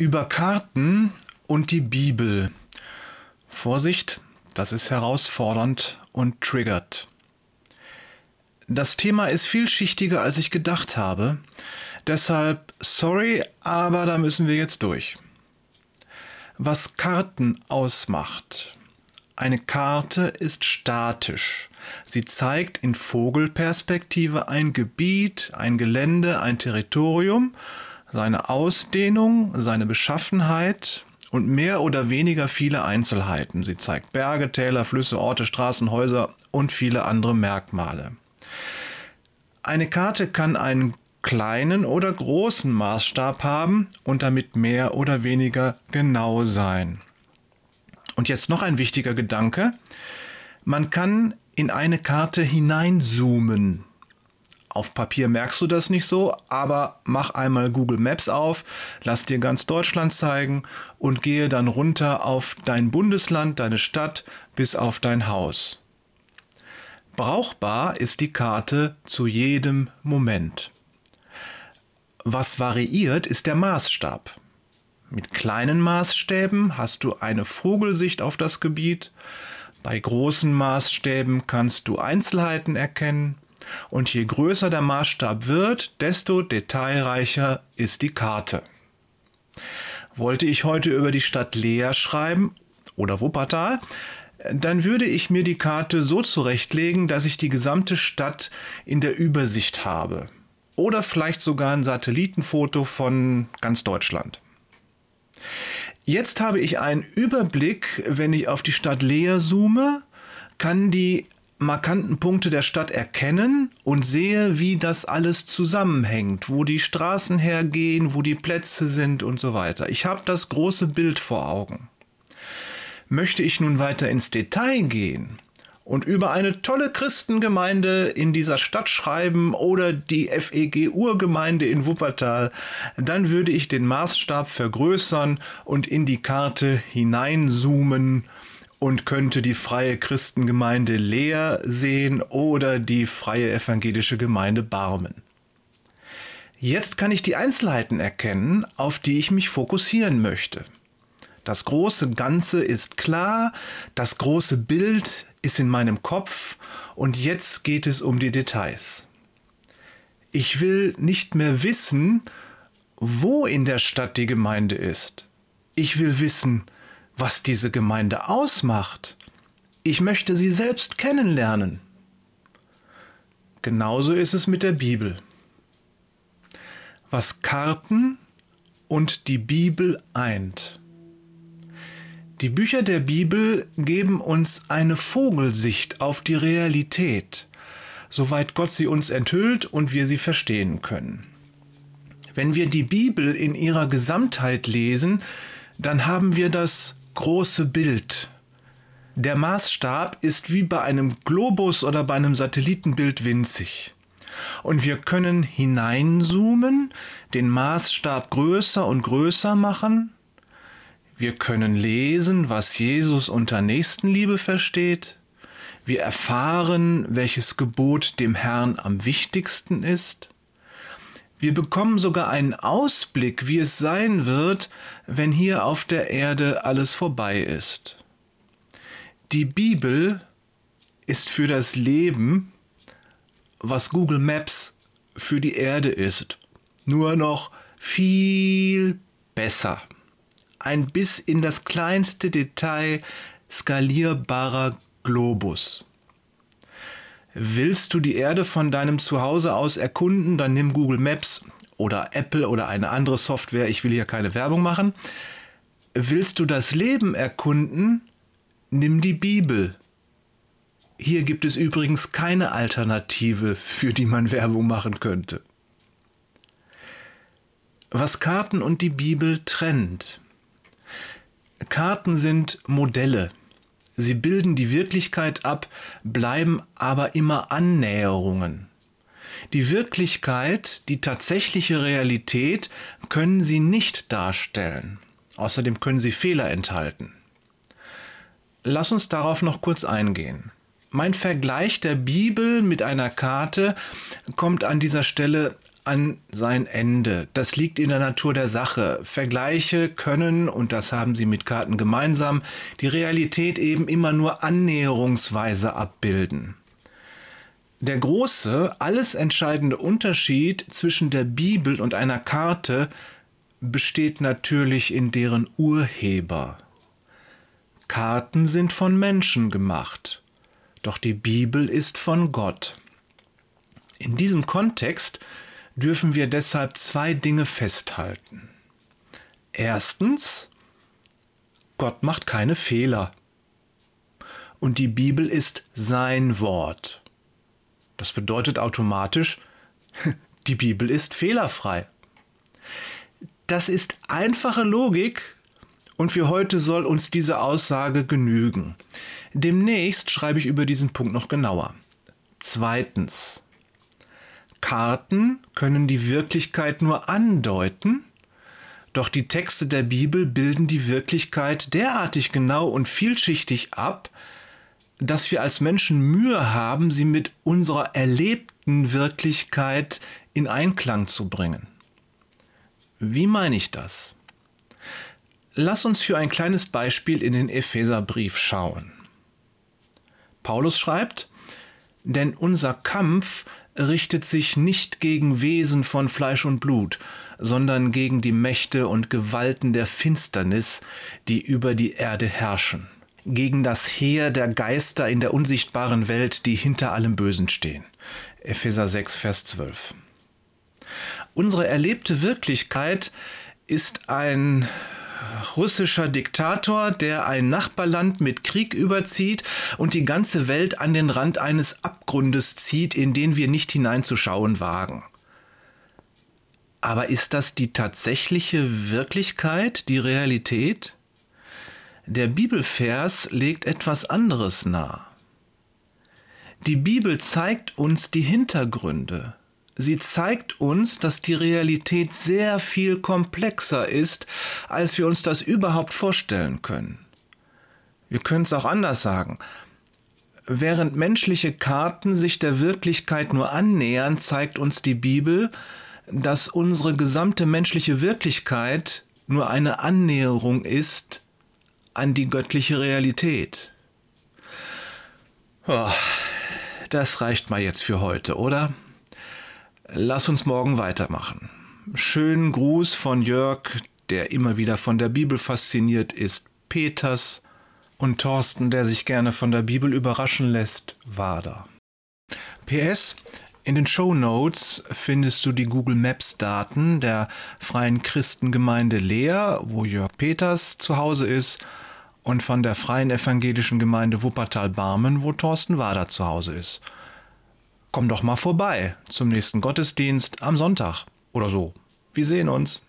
über Karten und die Bibel. Vorsicht, das ist herausfordernd und triggert. Das Thema ist vielschichtiger, als ich gedacht habe. Deshalb sorry, aber da müssen wir jetzt durch. Was Karten ausmacht. Eine Karte ist statisch. Sie zeigt in Vogelperspektive ein Gebiet, ein Gelände, ein Territorium seine Ausdehnung, seine Beschaffenheit und mehr oder weniger viele Einzelheiten. Sie zeigt Berge, Täler, Flüsse, Orte, Straßen, Häuser und viele andere Merkmale. Eine Karte kann einen kleinen oder großen Maßstab haben und damit mehr oder weniger genau sein. Und jetzt noch ein wichtiger Gedanke. Man kann in eine Karte hineinzoomen. Auf Papier merkst du das nicht so, aber mach einmal Google Maps auf, lass dir ganz Deutschland zeigen und gehe dann runter auf dein Bundesland, deine Stadt bis auf dein Haus. Brauchbar ist die Karte zu jedem Moment. Was variiert, ist der Maßstab. Mit kleinen Maßstäben hast du eine Vogelsicht auf das Gebiet, bei großen Maßstäben kannst du Einzelheiten erkennen, und je größer der Maßstab wird, desto detailreicher ist die Karte. Wollte ich heute über die Stadt Leer schreiben oder Wuppertal, dann würde ich mir die Karte so zurechtlegen, dass ich die gesamte Stadt in der Übersicht habe. Oder vielleicht sogar ein Satellitenfoto von ganz Deutschland. Jetzt habe ich einen Überblick, wenn ich auf die Stadt Leer zoome, kann die markanten Punkte der Stadt erkennen und sehe, wie das alles zusammenhängt, wo die Straßen hergehen, wo die Plätze sind und so weiter. Ich habe das große Bild vor Augen. Möchte ich nun weiter ins Detail gehen und über eine tolle Christengemeinde in dieser Stadt schreiben oder die FEG Urgemeinde in Wuppertal, dann würde ich den Maßstab vergrößern und in die Karte hineinzoomen und könnte die freie Christengemeinde Leer sehen oder die freie evangelische Gemeinde Barmen. Jetzt kann ich die Einzelheiten erkennen, auf die ich mich fokussieren möchte. Das große Ganze ist klar, das große Bild ist in meinem Kopf und jetzt geht es um die Details. Ich will nicht mehr wissen, wo in der Stadt die Gemeinde ist. Ich will wissen, was diese Gemeinde ausmacht. Ich möchte sie selbst kennenlernen. Genauso ist es mit der Bibel. Was Karten und die Bibel eint. Die Bücher der Bibel geben uns eine Vogelsicht auf die Realität, soweit Gott sie uns enthüllt und wir sie verstehen können. Wenn wir die Bibel in ihrer Gesamtheit lesen, dann haben wir das große Bild. Der Maßstab ist wie bei einem Globus oder bei einem Satellitenbild winzig. Und wir können hineinzoomen, den Maßstab größer und größer machen. Wir können lesen, was Jesus unter Nächstenliebe versteht. Wir erfahren, welches Gebot dem Herrn am wichtigsten ist. Wir bekommen sogar einen Ausblick, wie es sein wird, wenn hier auf der Erde alles vorbei ist. Die Bibel ist für das Leben, was Google Maps für die Erde ist, nur noch viel besser. Ein bis in das kleinste Detail skalierbarer Globus. Willst du die Erde von deinem Zuhause aus erkunden, dann nimm Google Maps oder Apple oder eine andere Software. Ich will hier keine Werbung machen. Willst du das Leben erkunden, nimm die Bibel. Hier gibt es übrigens keine Alternative, für die man Werbung machen könnte. Was Karten und die Bibel trennt. Karten sind Modelle. Sie bilden die Wirklichkeit ab, bleiben aber immer Annäherungen. Die Wirklichkeit, die tatsächliche Realität können sie nicht darstellen. Außerdem können sie Fehler enthalten. Lass uns darauf noch kurz eingehen. Mein Vergleich der Bibel mit einer Karte kommt an dieser Stelle an sein Ende. Das liegt in der Natur der Sache. Vergleiche können, und das haben sie mit Karten gemeinsam, die Realität eben immer nur annäherungsweise abbilden. Der große, alles entscheidende Unterschied zwischen der Bibel und einer Karte besteht natürlich in deren Urheber. Karten sind von Menschen gemacht, doch die Bibel ist von Gott. In diesem Kontext dürfen wir deshalb zwei Dinge festhalten. Erstens, Gott macht keine Fehler. Und die Bibel ist sein Wort. Das bedeutet automatisch, die Bibel ist fehlerfrei. Das ist einfache Logik und für heute soll uns diese Aussage genügen. Demnächst schreibe ich über diesen Punkt noch genauer. Zweitens. Karten können die Wirklichkeit nur andeuten, doch die Texte der Bibel bilden die Wirklichkeit derartig genau und vielschichtig ab, dass wir als Menschen Mühe haben, sie mit unserer erlebten Wirklichkeit in Einklang zu bringen. Wie meine ich das? Lass uns für ein kleines Beispiel in den Epheserbrief schauen. Paulus schreibt, denn unser Kampf richtet sich nicht gegen Wesen von Fleisch und Blut, sondern gegen die Mächte und Gewalten der Finsternis, die über die Erde herrschen, gegen das Heer der Geister in der unsichtbaren Welt, die hinter allem Bösen stehen. Epheser 6, Vers 12. Unsere erlebte Wirklichkeit ist ein russischer Diktator, der ein Nachbarland mit Krieg überzieht und die ganze Welt an den Rand eines Abgrundes zieht, in den wir nicht hineinzuschauen wagen. Aber ist das die tatsächliche Wirklichkeit, die Realität? Der Bibelvers legt etwas anderes nahe. Die Bibel zeigt uns die Hintergründe, Sie zeigt uns, dass die Realität sehr viel komplexer ist, als wir uns das überhaupt vorstellen können. Wir können es auch anders sagen. Während menschliche Karten sich der Wirklichkeit nur annähern, zeigt uns die Bibel, dass unsere gesamte menschliche Wirklichkeit nur eine Annäherung ist an die göttliche Realität. Oh, das reicht mal jetzt für heute, oder? Lass uns morgen weitermachen. Schönen Gruß von Jörg, der immer wieder von der Bibel fasziniert ist, Peters und Thorsten, der sich gerne von der Bibel überraschen lässt, Wader. PS in den Show Notes findest du die Google Maps Daten der Freien Christengemeinde Leer, wo Jörg Peters zu Hause ist, und von der Freien Evangelischen Gemeinde Wuppertal-Barmen, wo Thorsten Wader zu Hause ist komm doch mal vorbei zum nächsten Gottesdienst am Sonntag oder so. Wir sehen uns.